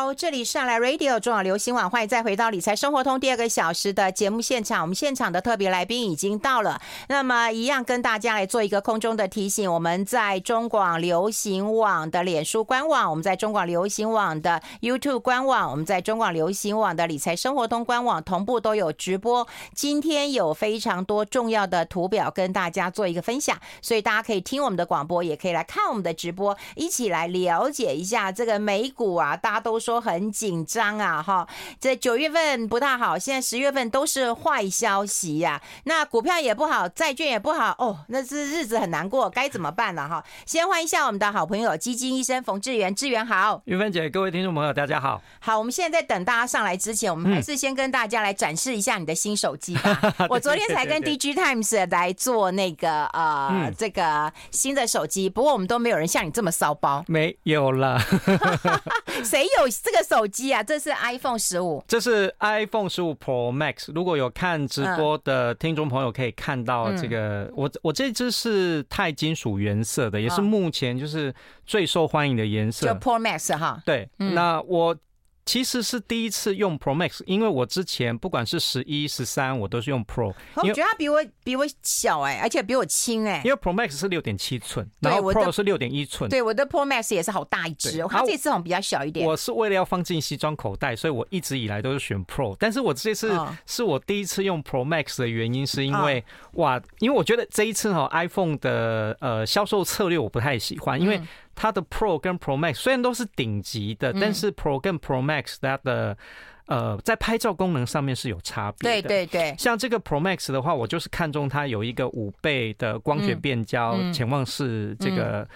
好，这里是上来 Radio 中广流行网，欢迎再回到理财生活通第二个小时的节目现场。我们现场的特别来宾已经到了，那么一样跟大家来做一个空中的提醒：我们在中广流行网的脸书官网，我们在中广流行网的 YouTube 官网，我们在中广流行网的理财生活通官网同步都有直播。今天有非常多重要的图表跟大家做一个分享，所以大家可以听我们的广播，也可以来看我们的直播，一起来了解一下这个美股啊，大家都说很紧张啊，哈，这九月份不大好，现在十月份都是坏消息呀、啊。那股票也不好，债券也不好，哦，那是日子很难过，该怎么办呢？哈，先欢迎一下我们的好朋友基金医生冯志源，志源好，云芬姐，各位听众朋友，大家好。好，我们现在在等大家上来之前，我们还是先跟大家来展示一下你的新手机吧。嗯、我昨天才跟 DG Times 来做那个呃、嗯、这个新的手机，不过我们都没有人像你这么骚包，没有了，谁有？这个手机啊，这是 iPhone 十五，这是 iPhone 十五 Pro Max。如果有看直播的听众朋友，可以看到这个，嗯、我我这只是钛金属原色的，也是目前就是最受欢迎的颜色，就 Pro Max 哈。对，嗯、那我。其实是第一次用 Pro Max，因为我之前不管是十一、十三，我都是用 Pro。我觉得它比我比我小哎、欸，而且比我轻哎、欸。因为 Pro Max 是六点七寸，然后 Pro 是六点一寸。对，我的 Pro Max 也是好大一只，它这次好像比较小一点。我是为了要放进西装口袋，所以我一直以来都是选 Pro。但是我这次是我第一次用 Pro Max 的原因，是因为哇，因为我觉得这一次哈 iPhone 的呃销售策略我不太喜欢，因为。它的 Pro 跟 Pro Max 虽然都是顶级的，但是 Pro 跟 Pro Max 它的。呃，在拍照功能上面是有差别的。对对对，像这个 Pro Max 的话，我就是看中它有一个五倍的光学变焦潜望式这个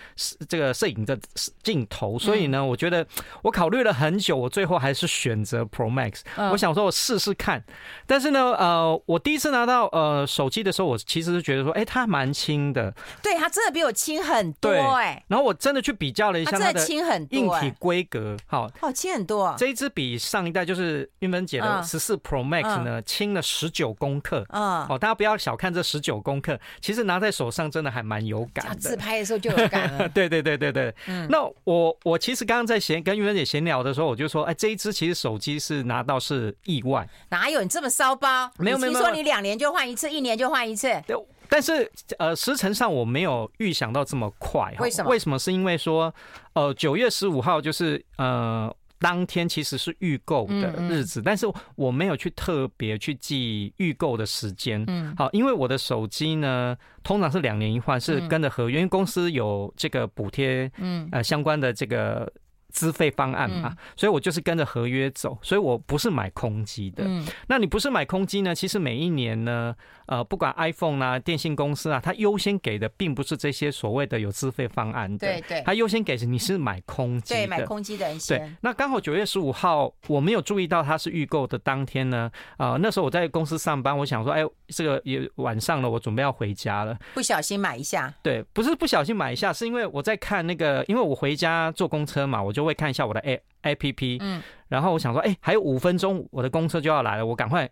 这个摄影的镜头，所以呢，我觉得我考虑了很久，我最后还是选择 Pro Max。我想说我试试看，但是呢，呃，我第一次拿到呃手机的时候，我其实是觉得说，哎，它蛮轻的。对，它真的比我轻很多哎。然后我真的去比较了一下它的轻很多硬体规格，好，哦，轻很多。这一支比上一代就是。韵芬姐的十四 Pro Max 呢，轻了十九公克。嗯，哦，大家不要小看这十九公克，其实拿在手上真的还蛮有感的。自拍的时候就有感了。对对对对对。嗯，那我我其实刚刚在闲跟韵芬姐闲聊的时候，我就说，哎，这一支其实手机是拿到是意外。哪有你这么骚包？没有没有。听说你两年就换一次，一年就换一次。对，但是呃，时程上我没有预想到这么快。为什么？为什么？是因为说，呃，九月十五号就是呃。当天其实是预购的日子，但是我没有去特别去记预购的时间。嗯，好，因为我的手机呢，通常是两年一换，是跟着合约，因为公司有这个补贴，嗯，呃，相关的这个。资费方案嘛，所以我就是跟着合约走，所以我不是买空机的。嗯，那你不是买空机呢？其实每一年呢，呃，不管 iPhone 啊、电信公司啊，它优先给的并不是这些所谓的有资费方案的。对对，它优先给是你是买空机的。对，买空机的人先。对，那刚好九月十五号，我没有注意到它是预购的当天呢。啊，那时候我在公司上班，我想说，哎，这个也晚上了，我准备要回家了，不小心买一下。对，不是不小心买一下，是因为我在看那个，因为我回家坐公车嘛，我就。会看一下我的 A A P P，嗯，然后我想说，哎，还有五分钟，我的公车就要来了，我赶快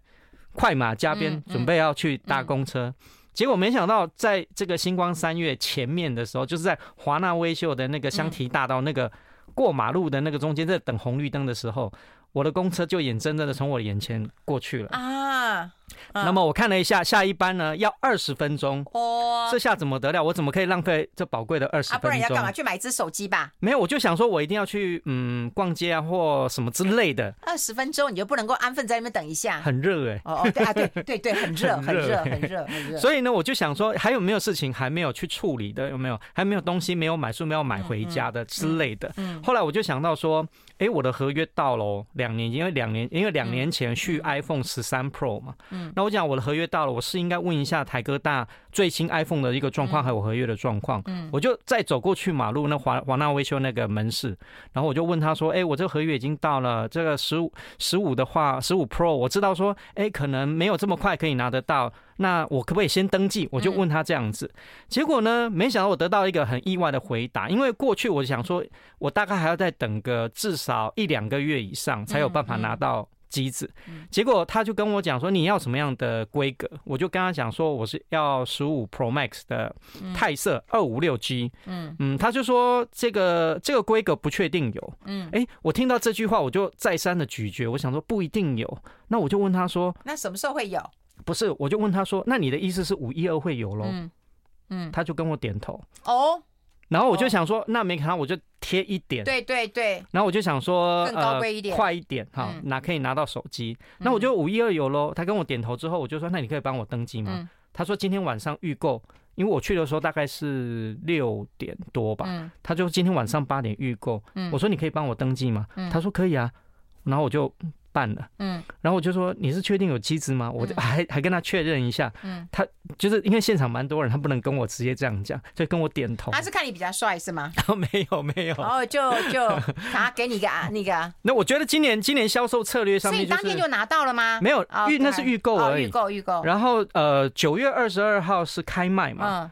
快马加鞭，准备要去搭公车。结果没想到，在这个星光三月前面的时候，就是在华纳威秀的那个香堤大道那个过马路的那个中间，在等红绿灯的时候，我的公车就眼睁睁的从我的眼前过去了啊。那么我看了一下，下一班呢要二十分钟哦，这下怎么得了？我怎么可以浪费这宝贵的二十分钟？啊，不然你要干嘛？去买一只手机吧？没有，我就想说，我一定要去嗯逛街啊，或什么之类的。二十分钟你就不能够安分在那边等一下？很热哎！哦哦对啊对对对，很热 很热很热很热。所以呢，我就想说，还有没有事情还没有去处理的？有没有？还没有东西没有买，书没有买回家的之类的。嗯。后来我就想到说，哎，我的合约到了两年，因为两年因为两年前续 iPhone 十三 Pro 嘛。嗯。那我讲我的合约。到了，我是应该问一下台哥大最新 iPhone 的一个状况，还有合约的状况。嗯，我就再走过去马路那华华纳维修那个门市，然后我就问他说：“哎，我这个合约已经到了，这个十五十五的话，十五 Pro 我知道说，哎，可能没有这么快可以拿得到，那我可不可以先登记？”我就问他这样子，结果呢，没想到我得到一个很意外的回答，因为过去我想说，我大概还要再等个至少一两个月以上才有办法拿到。机子，结果他就跟我讲说，你要什么样的规格，我就跟他讲说我是要十五 Pro Max 的泰色二五六 G，嗯。嗯，他就说这个这个规格不确定有，嗯，哎，我听到这句话我就再三的咀嚼，我想说不一定有，那我就问他说，那什么时候会有？不是，我就问他说，那你的意思是五一二会有喽？嗯。嗯，他就跟我点头。哦。然后我就想说，那没看到我就贴一点，对对对。然后我就想说，更高贵一点，快一点哈，拿可以拿到手机。那我就五一二有喽。他跟我点头之后，我就说，那你可以帮我登记吗？他说今天晚上预购，因为我去的时候大概是六点多吧。他就今天晚上八点预购。我说你可以帮我登记吗？他说可以啊。然后我就。办了，嗯，然后我就说，你是确定有机子吗？我就还还跟他确认一下，嗯，他就是因为现场蛮多人，他不能跟我直接这样讲，就跟我点头。他是看你比较帅是吗？然后没有没有，然后就就 他给你个啊那个。那我觉得今年今年销售策略上面，所以当天就拿到了吗？没有预那是预购而已，预购预购。然后呃九月二十二号是开卖嘛，嗯，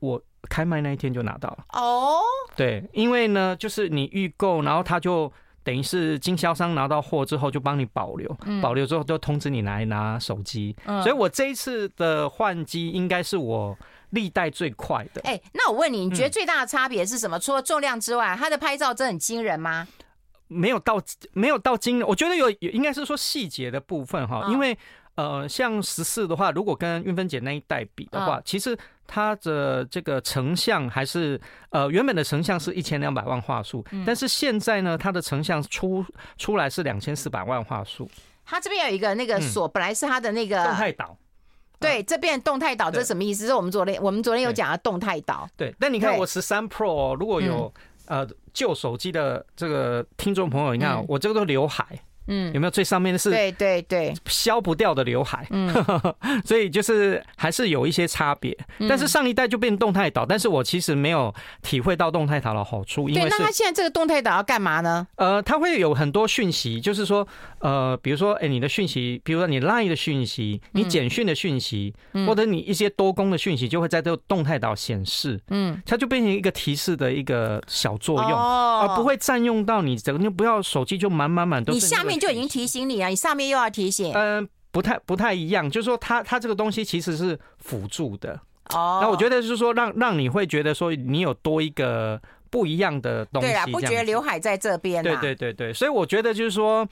我开卖那一天就拿到了。哦，对，因为呢就是你预购，然后他就。等于是经销商拿到货之后就帮你保留，保留之后就通知你来拿手机。所以我这一次的换机应该是我历代最快的。哎，那我问你，你觉得最大的差别是什么？除了重量之外，它的拍照真的很惊人吗？没有到，没有到惊人。我觉得有，应该是说细节的部分哈，因为。呃，像十四的话，如果跟运分姐那一代比的话，其实它的这个成像还是呃原本的成像是一千两百万画素，但是现在呢，它的成像出出来是两千四百万画素。它这边有一个那个锁，本来是它的那个动态岛。对，这边动态岛这是什么意思？是我们昨天我们昨天有讲的动态岛。对，但你看我十三 Pro 如果有呃旧手机的这个听众朋友，你看我这个都刘海。嗯，有没有最上面的是？对对对，消不掉的刘海。嗯，所以就是还是有一些差别。但是上一代就变动态岛，但是我其实没有体会到动态岛的好处。因为对，那它现在这个动态岛要干嘛呢？呃，它会有很多讯息，就是说，呃，比如说，哎，你的讯息，比如说你 Line 的讯息，你简讯的讯息，或者你一些多功的讯息，就会在这个动态岛显示。嗯，它就变成一个提示的一个小作用，而不会占用到你整个，你不要手机就满满满都是。你下面。就已经提醒你啊，你上面又要提醒。嗯，不太不太一样，就是说它它这个东西其实是辅助的哦。那我觉得就是说让让你会觉得说你有多一个不一样的东西，对啊，不觉得刘海在这边。对对对对，所以我觉得就是说，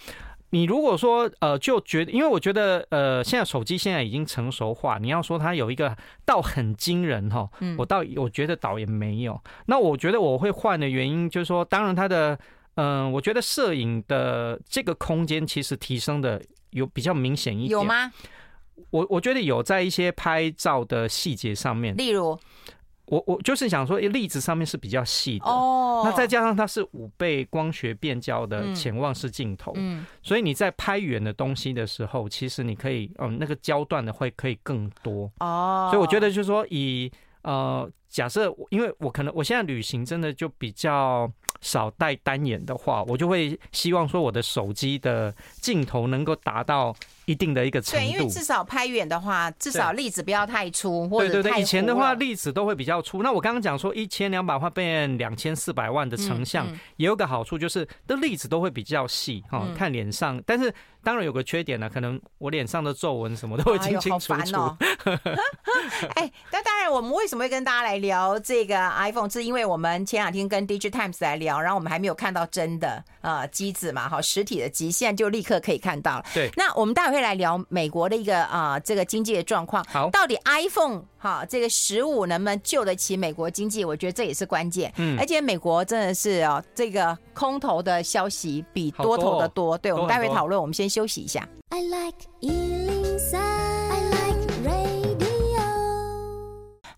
你如果说呃就觉得，因为我觉得呃现在手机现在已经成熟化，你要说它有一个倒很惊人哈，我倒我觉得倒也没有。那我觉得我会换的原因就是说，当然它的。嗯，我觉得摄影的这个空间其实提升的有比较明显一点。有吗？我我觉得有在一些拍照的细节上面，例如，我我就是想说，粒子上面是比较细的哦。那再加上它是五倍光学变焦的潜望式镜头，嗯，所以你在拍远的东西的时候，其实你可以，嗯，那个焦段的会可以更多哦。所以我觉得就是说以，以呃，假设因为我可能我现在旅行真的就比较。少带单眼的话，我就会希望说我的手机的镜头能够达到一定的一个程度。对，因为至少拍远的话，至少粒子不要太粗，或者对对对，以前的话粒子都会比较粗。那我刚刚讲说一千两百万变两千四百万的成像，也有个好处就是的粒子都会比较细哈，看脸上，但是。当然有个缺点呢，可能我脸上的皱纹什么都会清清楚楚。哎，那当然，我们为什么会跟大家来聊这个 iPhone？是因为我们前两天跟 Digitimes 来聊，然后我们还没有看到真的呃机子嘛，好，实体的机，现在就立刻可以看到了。对，那我们待会会来聊美国的一个啊、呃、这个经济的状况。好，到底 iPhone 哈这个十五能不能救得起美国经济？我觉得这也是关键。嗯，而且美国真的是哦，这个空头的消息比多头的多。对，我们待会讨论，我们先。休息一下。I like 103, I like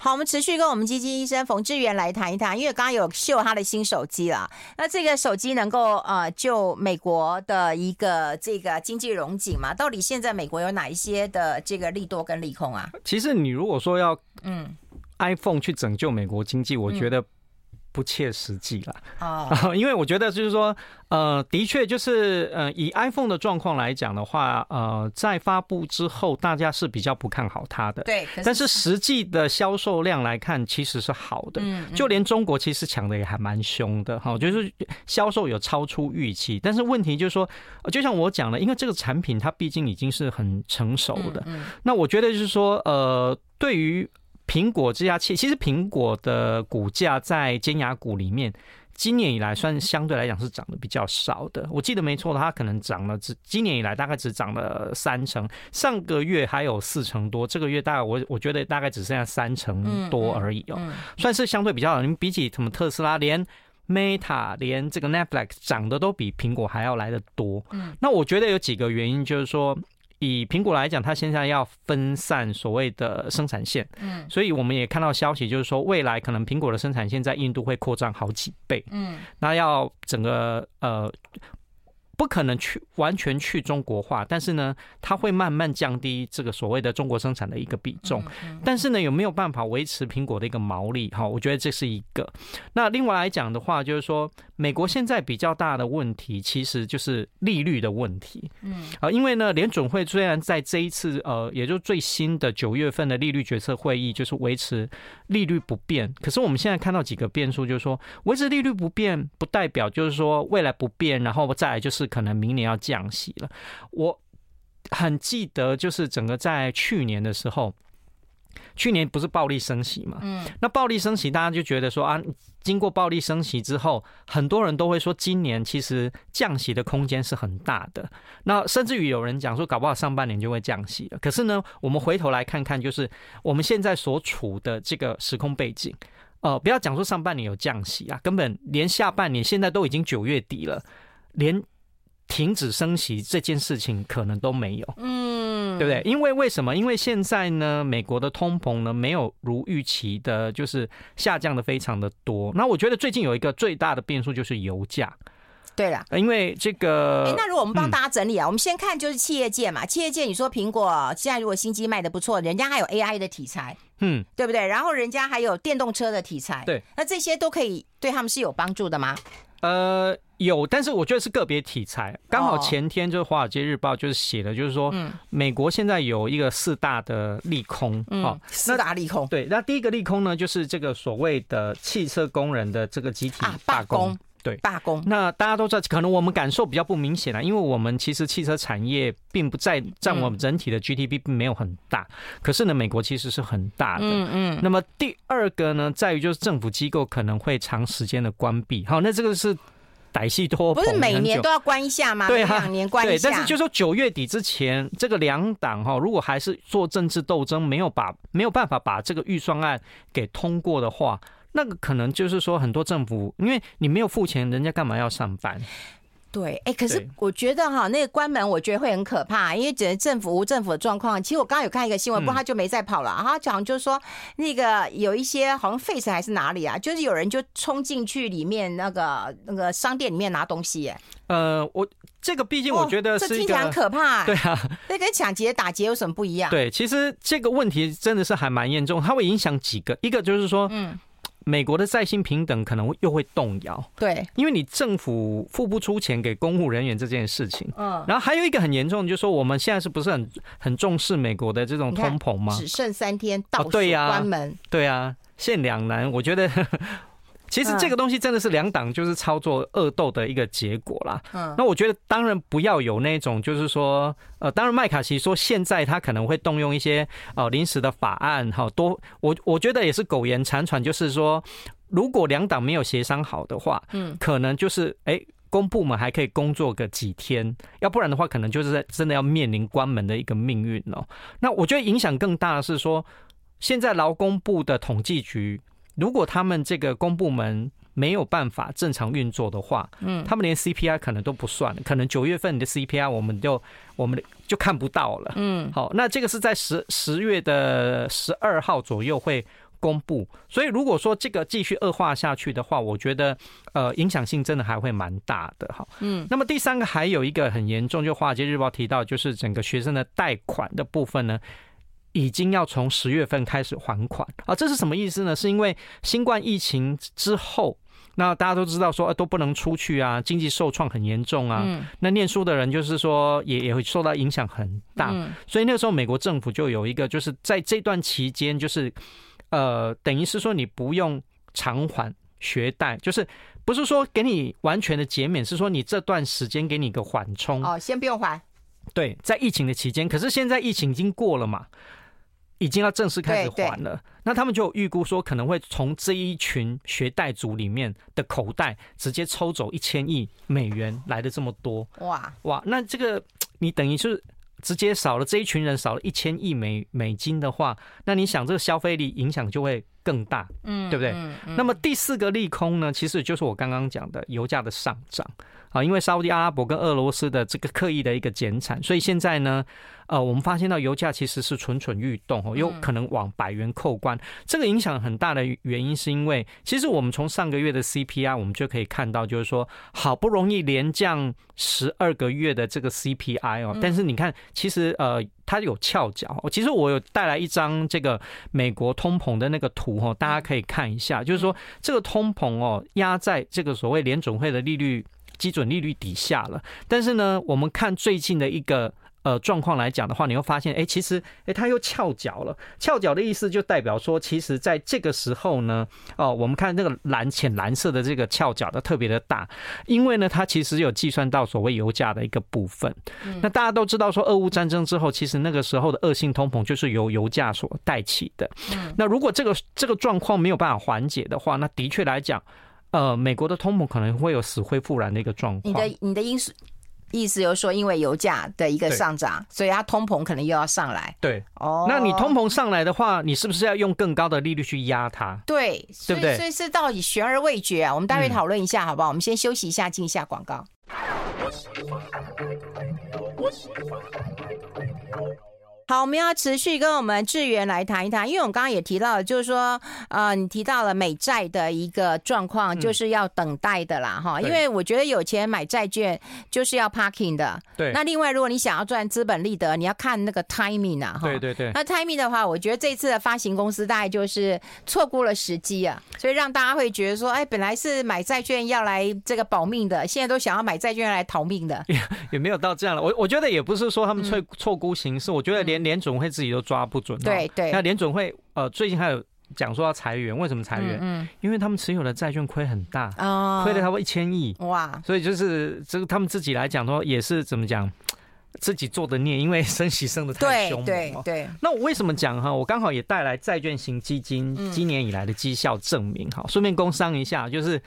好，我们持续跟我们基金医生冯志远来谈一谈，因为刚刚有秀他的新手机了。那这个手机能够呃救美国的一个这个经济融景嘛？到底现在美国有哪一些的这个利多跟利空啊？其实你如果说要嗯 iPhone 去拯救美国经济，我觉得不切实际了啊，oh. 因为我觉得就是说，呃，的确就是，呃，以 iPhone 的状况来讲的话，呃，在发布之后，大家是比较不看好它的。对，但是实际的销售量来看，其实是好的。嗯，就连中国其实抢的也还蛮凶的，哈，就是销售有超出预期。但是问题就是说，就像我讲的，因为这个产品它毕竟已经是很成熟的。嗯，那我觉得就是说，呃，对于。苹果这家企，其实苹果的股价在尖牙股里面，今年以来算相对来讲是涨得比较少的。我记得没错的，它可能涨了只今年以来大概只涨了三成，上个月还有四成多，这个月大概我我觉得大概只剩下三成多而已哦，算是相对比较好。你比起什么特斯拉，连 Meta，连这个 Netflix 涨的都比苹果还要来得多。嗯那我觉得有几个原因，就是说。以苹果来讲，它现在要分散所谓的生产线，嗯，所以我们也看到消息，就是说未来可能苹果的生产线在印度会扩张好几倍，嗯，那要整个呃。不可能去完全去中国化，但是呢，它会慢慢降低这个所谓的中国生产的一个比重。但是呢，有没有办法维持苹果的一个毛利？哈，我觉得这是一个。那另外来讲的话，就是说，美国现在比较大的问题，其实就是利率的问题。嗯，啊，因为呢，联准会虽然在这一次呃，也就是最新的九月份的利率决策会议，就是维持利率不变。可是我们现在看到几个变数，就是说，维持利率不变，不代表就是说未来不变，然后再来就是。可能明年要降息了。我很记得，就是整个在去年的时候，去年不是暴力升息嘛？嗯，那暴力升息，大家就觉得说啊，经过暴力升息之后，很多人都会说，今年其实降息的空间是很大的。那甚至于有人讲说，搞不好上半年就会降息了。可是呢，我们回头来看看，就是我们现在所处的这个时空背景，呃，不要讲说上半年有降息啊，根本连下半年现在都已经九月底了，连。停止升息这件事情可能都没有，嗯，对不对？因为为什么？因为现在呢，美国的通膨呢没有如预期的，就是下降的非常的多。那我觉得最近有一个最大的变数就是油价。对了，因为这个，哎，那如果我们帮大家整理啊，我们先看就是企业界嘛，企业界你说苹果现在如果新机卖的不错，人家还有 AI 的题材，嗯，对不对？然后人家还有电动车的题材，对，那这些都可以对他们是有帮助的吗？呃，有，但是我觉得是个别题材。刚好前天就是《华尔街日报》就是写的，就是说，美国现在有一个四大的利空，啊，四大利空。对，那第一个利空呢，就是这个所谓的汽车工人的这个集体罢工。对，罢工。那大家都知道，可能我们感受比较不明显啊，因为我们其实汽车产业并不在占我们整体的 GDP 并没有很大，可是呢，美国其实是很大的。嗯嗯。那么第二个呢，在于就是政府机构可能会长时间的关闭。好，那这个是歹戏拖，不是每年都要关一下吗？对，两年关一下。对，但是就说九月底之前，这个两党哈，如果还是做政治斗争，没有把没有办法把这个预算案给通过的话。那个可能就是说，很多政府，因为你没有付钱，人家干嘛要上班？对，哎，可是我觉得哈，那个关门，我觉得会很可怕，因为整个政府无政府的状况。其实我刚刚有看一个新闻，不过他就没再跑了。他讲就是说，那个有一些好像 Face 还是哪里啊，就是有人就冲进去里面那个那个商店里面拿东西。哎，呃，我这个毕竟我觉得是一个很可怕。对啊，那跟抢劫打劫有什么不一样？对，其实这个问题真的是还蛮严重，它会影响几个，一个就是说，嗯。美国的在薪平等可能又会动摇，对，因为你政府付不出钱给公务人员这件事情，嗯，然后还有一个很严重的，就是说我们现在是不是很很重视美国的这种通膨吗？只剩三天倒数关门，哦，对啊，现两难，我觉得。其实这个东西真的是两党就是操作恶斗的一个结果啦。嗯，那我觉得当然不要有那种就是说，呃，当然麦卡锡说现在他可能会动用一些呃临时的法案，哈多我我觉得也是苟延残喘，就是说如果两党没有协商好的话，嗯，可能就是哎，公部门还可以工作个几天，要不然的话可能就是在真的要面临关门的一个命运哦。那我觉得影响更大的是说，现在劳工部的统计局。如果他们这个公部门没有办法正常运作的话，嗯，他们连 CPI 可能都不算，可能九月份你的 CPI 我们就我们就看不到了，嗯，好，那这个是在十十月的十二号左右会公布，所以如果说这个继续恶化下去的话，我觉得呃影响性真的还会蛮大的，哈，嗯，那么第三个还有一个很严重，就华尔街日报提到，就是整个学生的贷款的部分呢。已经要从十月份开始还款啊，这是什么意思呢？是因为新冠疫情之后，那大家都知道说，都不能出去啊，经济受创很严重啊。嗯、那念书的人就是说也也会受到影响很大。嗯、所以那个时候美国政府就有一个，就是在这段期间，就是呃，等于是说你不用偿还学贷，就是不是说给你完全的减免，是说你这段时间给你个缓冲。哦，先不用还。对，在疫情的期间，可是现在疫情已经过了嘛。已经要正式开始还了，那他们就预估说可能会从这一群学贷族里面的口袋直接抽走一千亿美元，来的这么多，哇。哇，那这个你等于是直接少了这一群人少了一千亿美美金的话，那你想这个消费力影响就会更大，嗯，对不对？那么第四个利空呢，其实就是我刚刚讲的油价的上涨。啊，因为沙乌地阿拉伯跟俄罗斯的这个刻意的一个减产，所以现在呢，呃，我们发现到油价其实是蠢蠢欲动哦，有可能往百元扣关。这个影响很大的原因是因为，其实我们从上个月的 CPI 我们就可以看到，就是说好不容易连降十二个月的这个 CPI 哦，但是你看，其实呃，它有翘脚。其实我有带来一张这个美国通膨的那个图哦，大家可以看一下，就是说这个通膨哦压在这个所谓联准会的利率。基准利率底下了，但是呢，我们看最近的一个呃状况来讲的话，你会发现，哎，其实哎，它又翘脚了。翘脚的意思就代表说，其实在这个时候呢，哦，我们看这个蓝浅蓝色的这个翘脚的特别的大，因为呢，它其实有计算到所谓油价的一个部分。那大家都知道说，俄乌战争之后，其实那个时候的恶性通膨就是由油价所带起的。那如果这个这个状况没有办法缓解的话，那的确来讲。呃，美国的通膨可能会有死灰复燃的一个状况。你的你的因素意思就是说，因为油价的一个上涨，所以它通膨可能又要上来。对，哦，那你通膨上来的话，你是不是要用更高的利率去压它？对，对不对？所以是到底悬而未决啊。我们待会讨论一下，好不好？我们先休息一下，进一下广告。好，我们要持续跟我们志源来谈一谈，因为我们刚刚也提到了，就是说，呃，你提到了美债的一个状况，就是要等待的啦，哈、嗯，因为我觉得有钱买债券就是要 parking 的，对。那另外，如果你想要赚资本利得，你要看那个 timing 啊，哈，对对对。那 timing 的话，我觉得这次的发行公司大概就是错估了时机啊，所以让大家会觉得说，哎，本来是买债券要来这个保命的，现在都想要买债券来逃命的，也 也没有到这样了。我我觉得也不是说他们错错估形势，我觉得连。联准会自己都抓不准，对对。那联准会呃最近还有讲说要裁员，为什么裁员？嗯，因为他们持有的债券亏很大，亏了差不多一千亿哇。所以就是这个他们自己来讲说也是怎么讲，自己做的孽，因为升息升的太凶。对对对。那我为什么讲哈？我刚好也带来债券型基金今年以来的绩效证明哈，顺便工商一下，就是。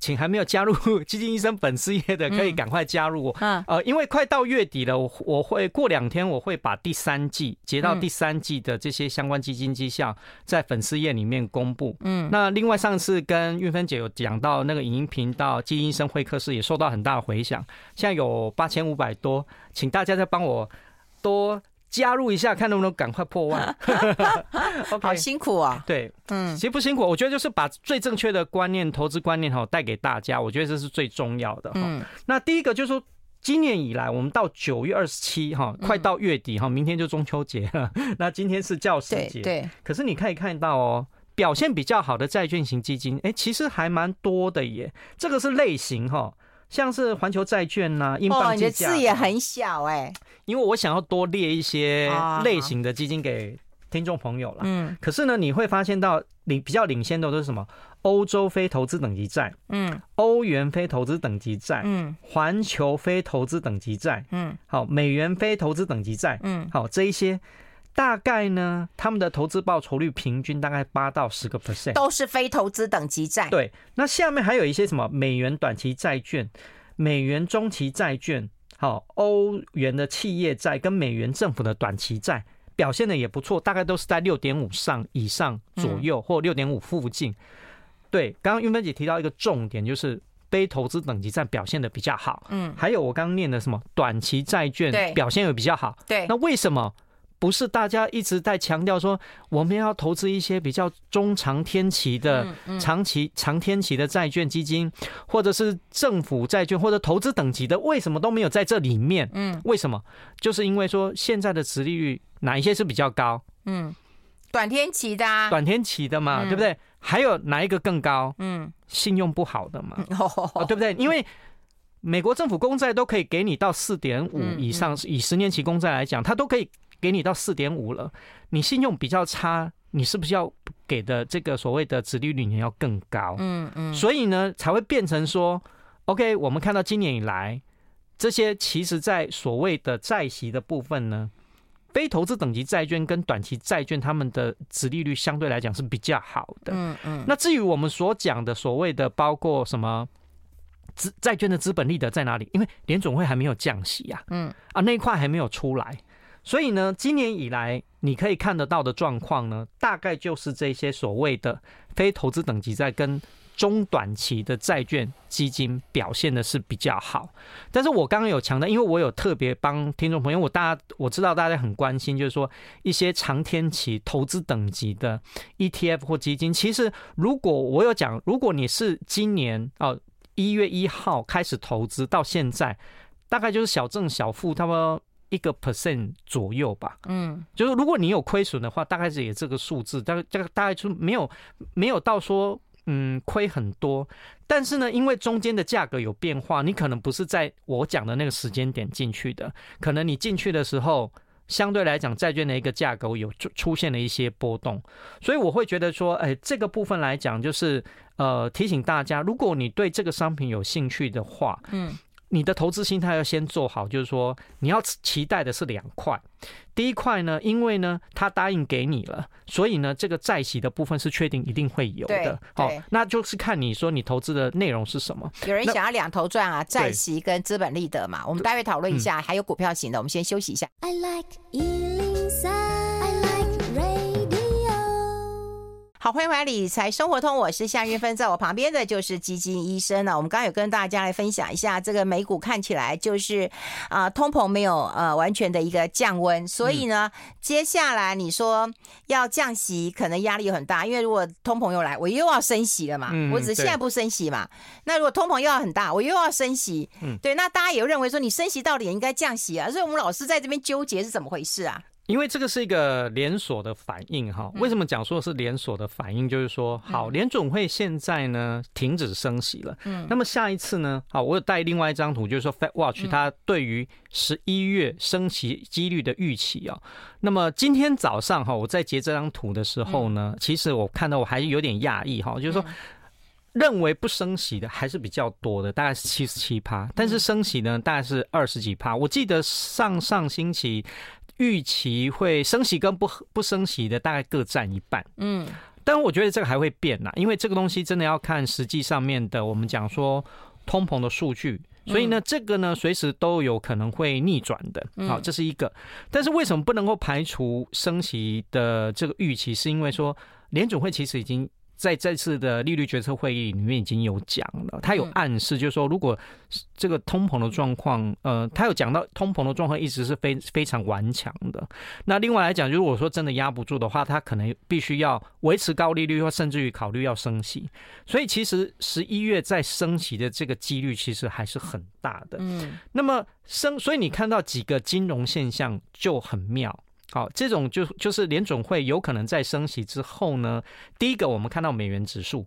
请还没有加入 基金医生粉丝页的，可以赶快加入我。嗯，呃，因为快到月底了，我我会过两天我会把第三季截到第三季的这些相关基金绩效在粉丝页里面公布。嗯，那另外上次跟运芬姐有讲到那个影音频道基金医生会客室也受到很大的回响，现在有八千五百多，请大家再帮我多。加入一下，看能不能赶快破万。Okay, 好辛苦啊！对，嗯，其实不辛苦，我觉得就是把最正确的观念、投资观念哈带给大家，我觉得这是最重要的哈。嗯，那第一个就是说，今年以来，我们到九月二十七哈，快到月底哈，明天就中秋节了。那今天是教师节，对。可是你可以看到哦，表现比较好的债券型基金，哎，其实还蛮多的耶。这个是类型哈。像是环球债券呐、啊，英镑。哦，你的字也很小哎、欸。因为我想要多列一些类型的基金给听众朋友了。嗯。可是呢，你会发现到领比较领先的都是什么？欧洲非投资等级债。嗯。欧元非投资等级债。嗯。环球非投资等级债。嗯。好，美元非投资等级债。嗯。好，这一些。大概呢，他们的投资报酬率平均大概八到十个 percent，都是非投资等级债。对，那下面还有一些什么美元短期债券、美元中期债券，好，欧元的企业债跟美元政府的短期债表现的也不错，大概都是在六点五上以上左右，或六点五附近。对，刚刚韵芬姐提到一个重点，就是非投资等级债表现的比较好。嗯，还有我刚刚念的什么短期债券表现也比较好。对，那为什么？不是大家一直在强调说，我们要投资一些比较中长天期的、长期长天期的债券基金，或者是政府债券或者投资等级的，为什么都没有在这里面？嗯，为什么？就是因为说现在的殖利率哪一些是比较高？嗯，短天期的，短天期的嘛，对不对？还有哪一个更高？嗯，信用不好的嘛，哦，哦，对不对？因为美国政府公债都可以给你到四点五以上，以十年期公债来讲，它都可以给你到四点五了。你信用比较差，你是不是要给的这个所谓的殖利率你要更高？嗯嗯，所以呢，才会变成说，OK，我们看到今年以来，这些其实在所谓的债息的部分呢，非投资等级债券跟短期债券，他们的殖利率相对来讲是比较好的。嗯嗯，那至于我们所讲的所谓的包括什么？资债券的资本利得在哪里？因为联总会还没有降息呀，嗯啊，那一块还没有出来，所以呢，今年以来你可以看得到的状况呢，大概就是这些所谓的非投资等级在跟中短期的债券基金表现的是比较好。但是我刚刚有强调，因为我有特别帮听众朋友，我大家我知道大家很关心，就是说一些长天期投资等级的 ETF 或基金，其实如果我有讲，如果你是今年哦。一月一号开始投资到现在，大概就是小正小负，差不多一个 percent 左右吧。嗯，就是如果你有亏损的话，大概是也这个数字，大概这个大概就没有没有到说嗯亏很多。但是呢，因为中间的价格有变化，你可能不是在我讲的那个时间点进去的，可能你进去的时候。相对来讲，债券的一个价格有出出现了一些波动，所以我会觉得说，哎，这个部分来讲，就是呃提醒大家，如果你对这个商品有兴趣的话，嗯。你的投资心态要先做好，就是说你要期待的是两块。第一块呢，因为呢他答应给你了，所以呢这个债息的部分是确定一定会有的。好，那就是看你说你投资的内容是什么。有人想要两头赚啊，债息跟资本利得嘛。我们待会讨论一下，还有股票型的，我们先休息一下。I like 好，欢迎回来理财生活通，我是夏韵芬，在我旁边的就是基金医生呢。我们刚刚有跟大家来分享一下，这个美股看起来就是啊、呃，通膨没有呃完全的一个降温，所以呢，嗯、接下来你说要降息，可能压力很大，因为如果通膨又来，我又要升息了嘛。嗯、我只是现在不升息嘛，那如果通膨又要很大，我又要升息。嗯，对，那大家也认为说你升息到底也应该降息啊，所以我们老是在这边纠结是怎么回事啊？因为这个是一个连锁的反应哈，为什么讲说是连锁的反应？就是说，好，联总会现在呢停止升息了，嗯，那么下一次呢，好，我有带另外一张图，就是说 Fed Watch 它对于十一月升息几率的预期啊。那么今天早上哈，我在截这张图的时候呢，其实我看到我还是有点讶异哈，就是说认为不升息的还是比较多的，大概是七十七趴，但是升息呢大概是二十几趴。我记得上上星期。预期会升息跟不不升息的大概各占一半，嗯，但我觉得这个还会变呐，因为这个东西真的要看实际上面的我们讲说通膨的数据，所以呢，这个呢随时都有可能会逆转的，好，这是一个。但是为什么不能够排除升息的这个预期？是因为说联准会其实已经。在这次的利率决策会议里面已经有讲了，他有暗示，就是说，如果这个通膨的状况，呃，他有讲到通膨的状况一直是非非常顽强的。那另外来讲，如果说真的压不住的话，他可能必须要维持高利率，或甚至于考虑要升息。所以，其实十一月再升息的这个几率其实还是很大的。嗯，那么升，所以你看到几个金融现象就很妙。好，这种就就是联准会有可能在升息之后呢，第一个我们看到美元指数，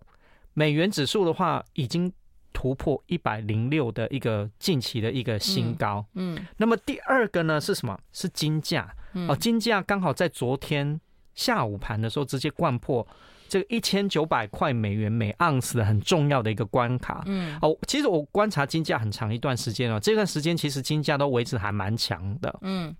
美元指数的话已经突破一百零六的一个近期的一个新高。嗯，嗯，那么第二个呢是什么？是金价。哦，金价刚好在昨天下午盘的时候直接灌破这个一千九百块美元每盎司的很重要的一个关卡。嗯，哦，其实我观察金价很长一段时间了，这段时间其实金价都维持还蛮强的。嗯。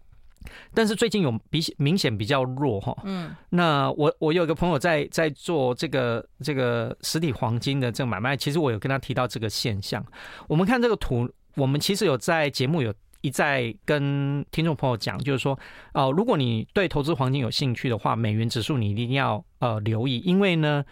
但是最近有比明显比较弱哈，嗯，那我我有一个朋友在在做这个这个实体黄金的这个买卖，其实我有跟他提到这个现象。我们看这个图，我们其实有在节目有一再跟听众朋友讲，就是说，哦，如果你对投资黄金有兴趣的话，美元指数你一定要呃留意，因为呢，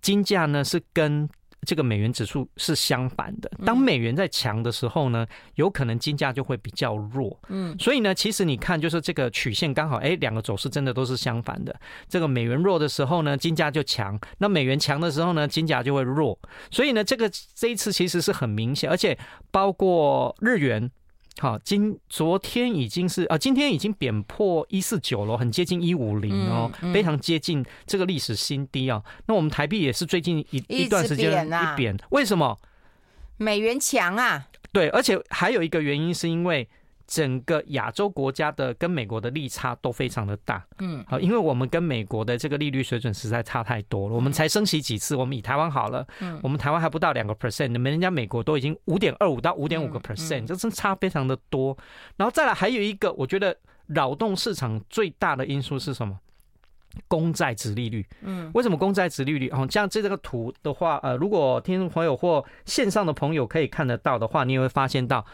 金价呢是跟。这个美元指数是相反的，当美元在强的时候呢，有可能金价就会比较弱。嗯，所以呢，其实你看，就是这个曲线刚好，哎，两个走势真的都是相反的。这个美元弱的时候呢，金价就强；那美元强的时候呢，金价就会弱。所以呢，这个这一次其实是很明显，而且包括日元。好，今昨天已经是啊，今天已经贬破一四九了，很接近一五零哦，非常接近这个历史新低啊。那我们台币也是最近一一段时间一贬，为什么？美元强啊。对，而且还有一个原因是因为。整个亚洲国家的跟美国的利差都非常的大，嗯，好，因为我们跟美国的这个利率水准实在差太多了，我们才升息几次，我们以台湾好了，嗯，我们台湾还不到两个 percent，你们人家美国都已经五点二五到五点五个 percent，这真差非常的多。然后再来还有一个，我觉得扰动市场最大的因素是什么？公债值利率，嗯，为什么公债值利率？哦，像这这个图的话，呃，如果听众朋友或线上的朋友可以看得到的话，你也会发现到。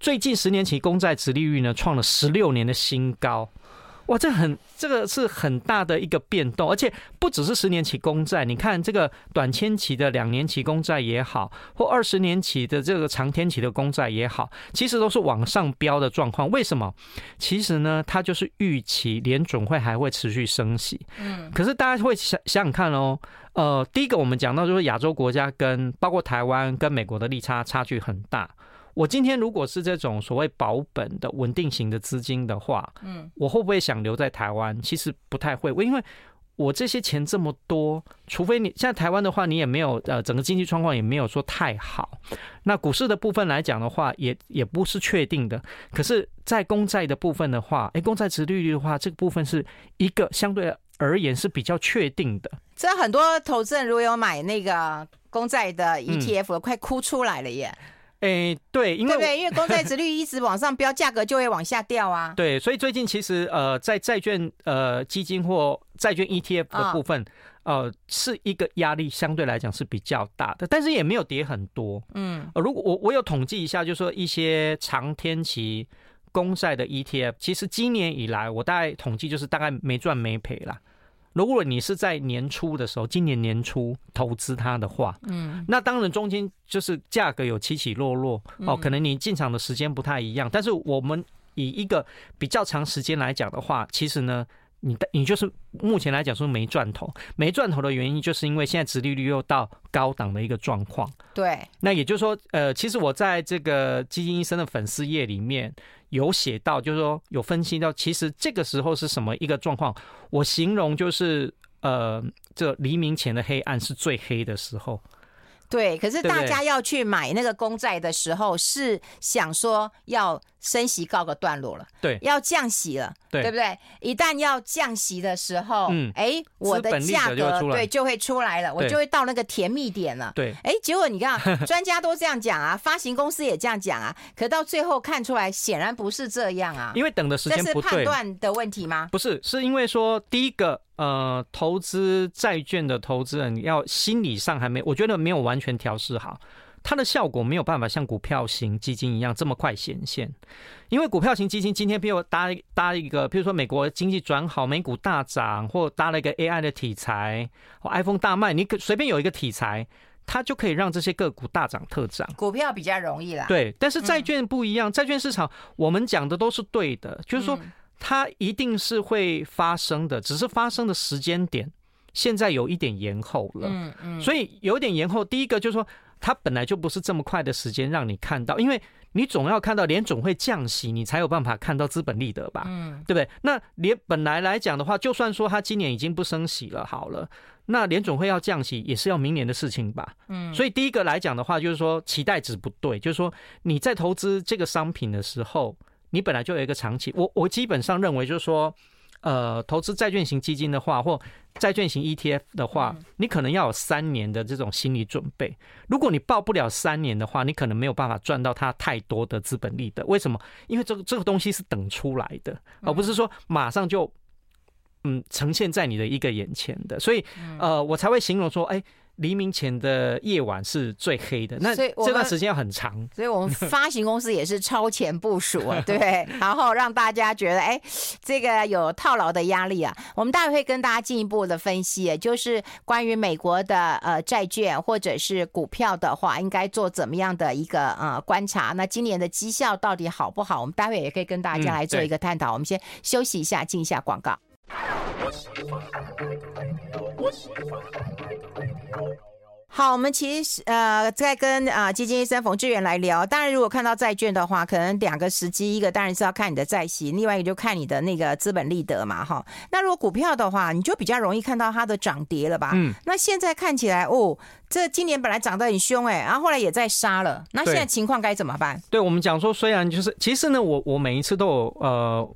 最近十年期公债值利率呢，创了十六年的新高，哇，这很这个是很大的一个变动，而且不只是十年期公债，你看这个短天期的两年期公债也好，或二十年期的这个长天期的公债也好，其实都是往上飙的状况。为什么？其实呢，它就是预期联准会还会持续升息。嗯，可是大家会想想想看哦，呃，第一个我们讲到就是亚洲国家跟包括台湾跟美国的利差差距很大。我今天如果是这种所谓保本的稳定型的资金的话，嗯，我会不会想留在台湾？其实不太会，因为我这些钱这么多，除非你现在台湾的话，你也没有呃，整个经济状况也没有说太好。那股市的部分来讲的话，也也不是确定的。可是，在公债的部分的话，哎，公债值利率的话，这个部分是一个相对而言是比较确定的。这很多投资人如果有买那个公债的 ETF，快哭出来了耶。哎、欸，对，因为对不对？因为公债殖率一直往上飙，价格就会往下掉啊。对，所以最近其实呃，在债券呃基金或债券 ETF 的部分，哦、呃，是一个压力相对来讲是比较大的，但是也没有跌很多。嗯，呃，如果我我有统计一下，就是说一些长天期公债的 ETF，其实今年以来我大概统计就是大概没赚没赔啦。如果你是在年初的时候，今年年初投资它的话，嗯，那当然中间就是价格有起起落落哦，可能你进场的时间不太一样，但是我们以一个比较长时间来讲的话，其实呢。你的你就是目前来讲说没赚头，没赚头的原因就是因为现在殖利率又到高档的一个状况。对，那也就是说，呃，其实我在这个基金医生的粉丝页里面有写到，就是说有分析到，其实这个时候是什么一个状况？我形容就是，呃，这黎明前的黑暗是最黑的时候。对，可是大家要去买那个公债的时候，是想说要升息告个段落了，对，要降息了，对，对不对？一旦要降息的时候，嗯，哎，我的价格对就会出来了，我就会到那个甜蜜点了，对，哎，结果你看，专家都这样讲啊，发行公司也这样讲啊，可到最后看出来，显然不是这样啊，因为等的时间不对，这是判断的问题吗？不是，是因为说第一个。呃，投资债券的投资人要心理上还没，我觉得没有完全调试好，它的效果没有办法像股票型基金一样这么快显现。因为股票型基金今天比如搭搭一个，比如说美国经济转好，美股大涨，或搭了一个 AI 的题材，或 iPhone 大卖，你可随便有一个题材，它就可以让这些个股大涨特涨。股票比较容易啦，对，但是债券不一样，债券市场我们讲的都是对的，就是说。它一定是会发生的，只是发生的时间点现在有一点延后了。嗯嗯，所以有点延后。第一个就是说，它本来就不是这么快的时间让你看到，因为你总要看到联总会降息，你才有办法看到资本利得吧？嗯，对不对？那连本来来讲的话，就算说它今年已经不升息了，好了，那联总会要降息也是要明年的事情吧？嗯，所以第一个来讲的话，就是说期待值不对，就是说你在投资这个商品的时候。你本来就有一个长期，我我基本上认为就是说，呃，投资债券型基金的话，或债券型 ETF 的话，你可能要有三年的这种心理准备。如果你报不了三年的话，你可能没有办法赚到它太多的资本利得。为什么？因为这个这个东西是等出来的，而不是说马上就嗯呈现在你的一个眼前的。所以呃，我才会形容说，哎。黎明前的夜晚是最黑的，那这段时间要很长，所以我们发行公司也是超前部署啊，对，然后让大家觉得，哎，这个有套牢的压力啊。我们待会会跟大家进一步的分析，就是关于美国的呃债券或者是股票的话，应该做怎么样的一个呃观察？那今年的绩效到底好不好？我们待会也可以跟大家来做一个探讨。我们先休息一下，进一下广告。好，我们其实呃在跟啊、呃、基金医生冯志远来聊。当然，如果看到债券的话，可能两个时机，一个当然是要看你的债息，另外一个就看你的那个资本利得嘛，哈。那如果股票的话，你就比较容易看到它的涨跌了吧？嗯。那现在看起来，哦，这今年本来涨得很凶哎，然后后来也在杀了。那现在情况该怎么办？对，对我们讲说，虽然就是其实呢，我我每一次都有呃。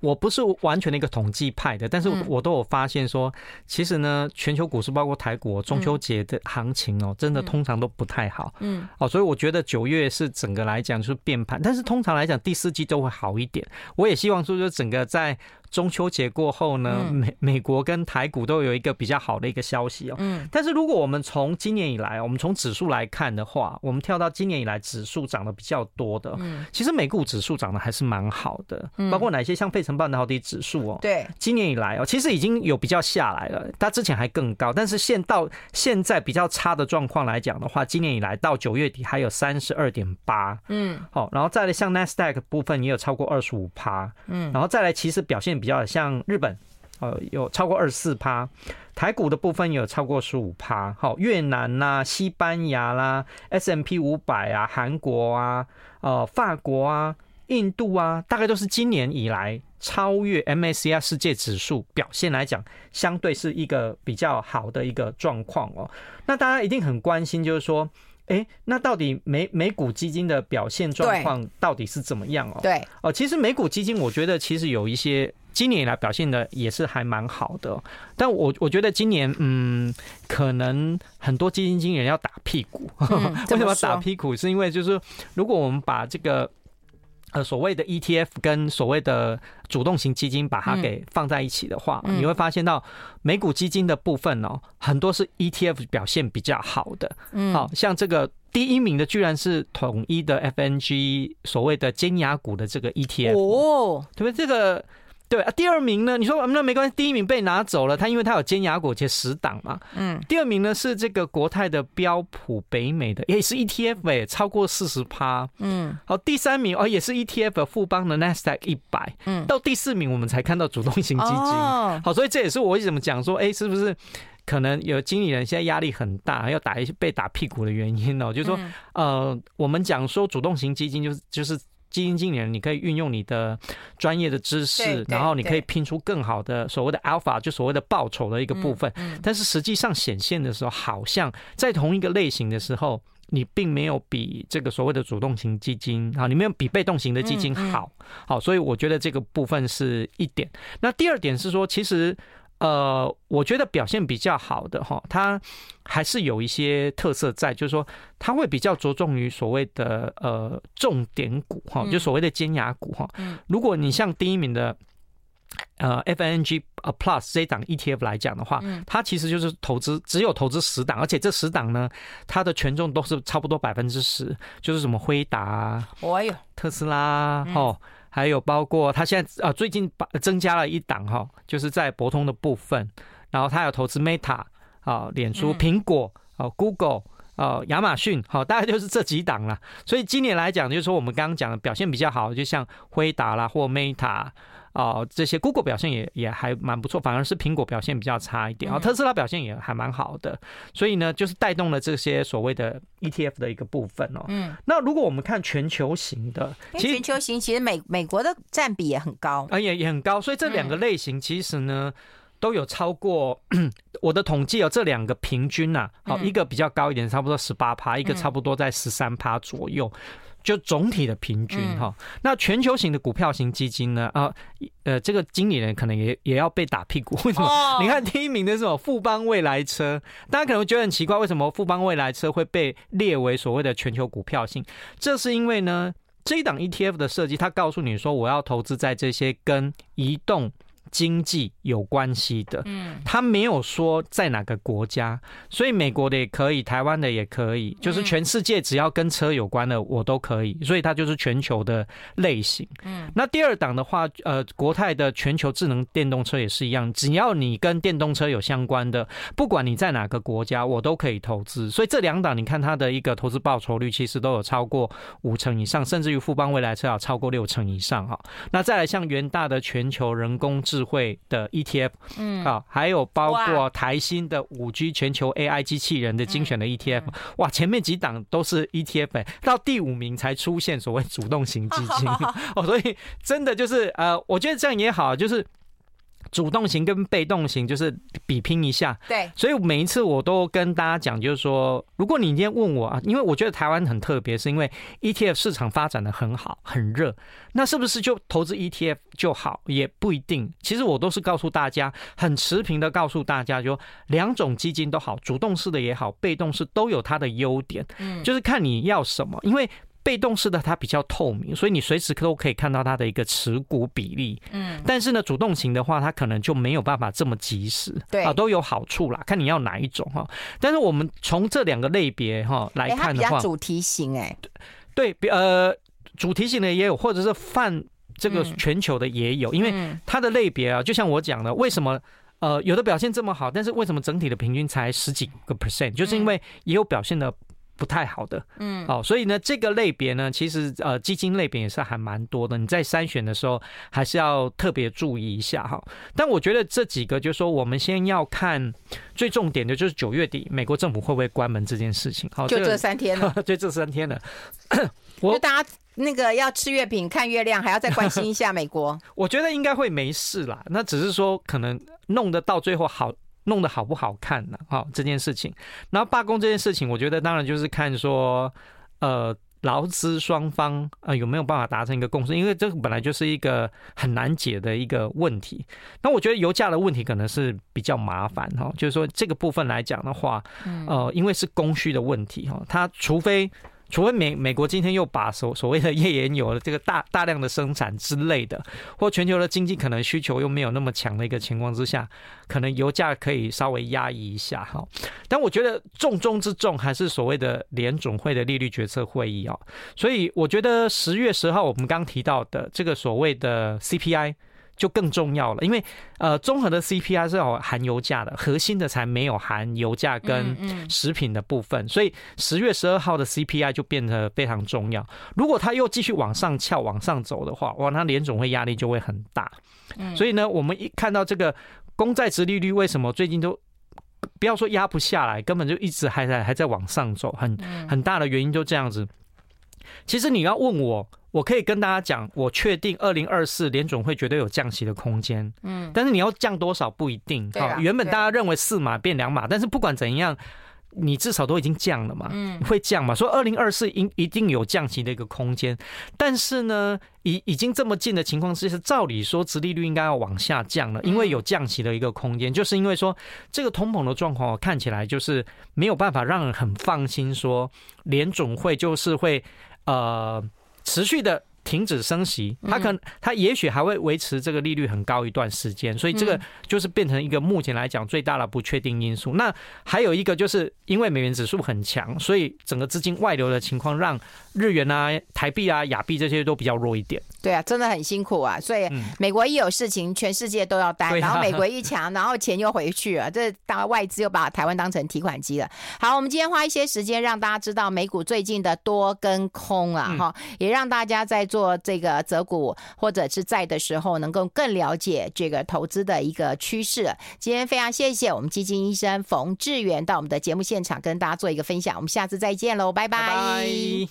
我不是完全的一个统计派的，但是我都有发现说，其实呢，全球股市包括台股中秋节的行情哦，真的通常都不太好。嗯，哦，所以我觉得九月是整个来讲就是变盘，但是通常来讲第四季都会好一点。我也希望说，就整个在。中秋节过后呢，美美国跟台股都有一个比较好的一个消息哦。嗯。但是如果我们从今年以来，我们从指数来看的话，我们跳到今年以来指数涨得比较多的，嗯，其实美股指数涨得还是蛮好的，包括哪些像费城半导体指数哦，对，今年以来哦，其实已经有比较下来了，它之前还更高，但是现到现在比较差的状况来讲的话，今年以来到九月底还有三十二点八，嗯，好，然后再来像纳斯达克部分也有超过二十五趴，嗯，然后再来其实表现。比较像日本，呃，有超过二十四趴，台股的部分有超过十五趴，好，越南啦、啊、西班牙啦、S M P 五百啊、韩国啊、呃、法国啊、印度啊，大概都是今年以来超越 MSCI 世界指数表现来讲，相对是一个比较好的一个状况哦。那大家一定很关心，就是说。哎，那到底美美股基金的表现状况到底是怎么样哦？对哦，其实美股基金我觉得其实有一些今年以来表现的也是还蛮好的，但我我觉得今年嗯，可能很多基金经理人要打屁股。嗯、为什么打屁股？是因为就是如果我们把这个。呃，所谓的 ETF 跟所谓的主动型基金把它给放在一起的话，你会发现到美股基金的部分哦，很多是 ETF 表现比较好的。嗯，好像这个第一名的居然是统一的 FNG 所谓的尖牙股的这个 ETF 哦，对不对？这个。对啊，第二名呢？你说那没关系，第一名被拿走了，他因为他有尖牙果且十档嘛。嗯。第二名呢是这个国泰的标普北美的，也是 ETF 哎，超过四十趴。嗯。好，第三名哦也是 ETF 富邦的 Nasdaq 一百。嗯。到第四名我们才看到主动型基金。哦。好，所以这也是我为什么讲说，哎，是不是可能有经理人现在压力很大，要打一些被打屁股的原因哦？就是说，呃，我们讲说主动型基金就是就是。基金经理人，你可以运用你的专业的知识，然后你可以拼出更好的所谓的 alpha，就所谓的报酬的一个部分。但是实际上显现的时候，好像在同一个类型的时候，你并没有比这个所谓的主动型基金啊，你没有比被动型的基金好。好，所以我觉得这个部分是一点。那第二点是说，其实。呃，我觉得表现比较好的哈，它还是有一些特色在，就是说它会比较着重于所谓的呃重点股哈，就所谓的尖牙股哈。如果你像第一名的呃 FNG Plus 这档 ETF 来讲的话，它其实就是投资只有投资十档，而且这十档呢，它的权重都是差不多百分之十，就是什么辉达啊，特斯拉哦。还有包括他现在啊，最近把增加了一档哈，就是在博通的部分，然后他有投资 Meta 啊、脸书、苹果、啊 Google、啊亚马逊，好，大概就是这几档了。所以今年来讲，就是说我们刚刚讲的表现比较好，就像辉达啦或 Meta。哦，这些 Google 表现也也还蛮不错，反而是苹果表现比较差一点。然后特斯拉表现也还蛮好的，所以呢，就是带动了这些所谓的 ETF 的一个部分哦。嗯，那如果我们看全球型的，其实全球型其实美美国的占比也很高，啊也也很高，所以这两个类型其实呢都有超过我的统计有这两个平均呐，好一个比较高一点，差不多十八趴，一个差不多在十三趴左右。就总体的平均哈，那全球型的股票型基金呢？啊，呃，这个经理人可能也也要被打屁股。为什么？你看第一名的是什么？富邦未来车，大家可能会觉得很奇怪，为什么富邦未来车会被列为所谓的全球股票型？这是因为呢，这一档 ETF 的设计，它告诉你说，我要投资在这些跟移动。经济有关系的，嗯，他没有说在哪个国家，所以美国的也可以，台湾的也可以，就是全世界只要跟车有关的我都可以，所以它就是全球的类型。嗯，那第二档的话，呃，国泰的全球智能电动车也是一样，只要你跟电动车有相关的，不管你在哪个国家，我都可以投资。所以这两档你看它的一个投资报酬率其实都有超过五成以上，甚至于富邦未来车要超过六成以上哈。那再来像元大的全球人工智智慧的 ETF，嗯，啊，还有包括台新的五 G 全球 AI 机器人的精选的 ETF，哇，前面几档都是 ETF，到第五名才出现所谓主动型基金。哦，所以真的就是呃，我觉得这样也好，就是。主动型跟被动型就是比拼一下，对，所以每一次我都跟大家讲，就是说，如果你今天问我啊，因为我觉得台湾很特别，是因为 ETF 市场发展的很好，很热，那是不是就投资 ETF 就好？也不一定。其实我都是告诉大家，很持平的告诉大家，就两种基金都好，主动式的也好，被动式都有它的优点，嗯，就是看你要什么，因为。被动式的它比较透明，所以你随时都可以看到它的一个持股比例。嗯，但是呢，主动型的话，它可能就没有办法这么及时。对啊，都有好处啦，看你要哪一种哈。但是我们从这两个类别哈来看的话，主题型哎，对，呃，主题型的也有，或者是泛这个全球的也有，因为它的类别啊，就像我讲的，为什么呃有的表现这么好，但是为什么整体的平均才十几个 percent，就是因为也有表现的。不太好的，嗯，好，所以呢，这个类别呢，其实呃，基金类别也是还蛮多的。你在筛选的时候，还是要特别注意一下哈。但我觉得这几个，就是说，我们先要看最重点的，就是九月底美国政府会不会关门这件事情。好，就这三天了，就这三天了。我大家那个要吃月饼看月亮，还要再关心一下美国。我觉得应该会没事啦，那只是说可能弄得到最后好。弄得好不好看呢？哈，这件事情，然后罢工这件事情，我觉得当然就是看说，呃，劳资双方呃有没有办法达成一个共识，因为这个本来就是一个很难解的一个问题。那我觉得油价的问题可能是比较麻烦哈，就是说这个部分来讲的话，呃，因为是供需的问题哈，它除非。除非美美国今天又把所所谓的页岩油的这个大大量的生产之类的，或全球的经济可能需求又没有那么强的一个情况之下，可能油价可以稍微压抑一下哈。但我觉得重中之重还是所谓的联准会的利率决策会议啊。所以我觉得十月十号我们刚提到的这个所谓的 CPI。就更重要了，因为呃，综合的 CPI 是有含油价的，核心的才没有含油价跟食品的部分，所以十月十二号的 CPI 就变得非常重要。如果它又继续往上翘、往上走的话，哇，那联总会压力就会很大。所以呢，我们一看到这个公债殖利率为什么最近都不要说压不下来，根本就一直还在还在往上走，很很大的原因就这样子。其实你要问我。我可以跟大家讲，我确定二零二四联总会绝对有降息的空间。嗯，但是你要降多少不一定。好，原本大家认为四码变两码，但是不管怎样，你至少都已经降了嘛。嗯，会降嘛？所以二零二四应一定有降息的一个空间。但是呢，已已经这么近的情况之下，照理说，殖利率应该要往下降了，因为有降息的一个空间。就是因为说这个通膨的状况看起来就是没有办法让人很放心，说联总会就是会呃。持续的停止升息，它可能它也许还会维持这个利率很高一段时间，所以这个就是变成一个目前来讲最大的不确定因素。那还有一个就是因为美元指数很强，所以整个资金外流的情况让日元啊、台币啊、亚币这些都比较弱一点。对啊，真的很辛苦啊！所以美国一有事情，全世界都要担。然后美国一强，然后钱又回去了，这当外资又把台湾当成提款机了。好，我们今天花一些时间让大家知道美股最近的多跟空啊，哈，也让大家在做做这个择股或者是在的时候，能够更了解这个投资的一个趋势。今天非常谢谢我们基金医生冯志远到我们的节目现场跟大家做一个分享。我们下次再见喽，拜拜。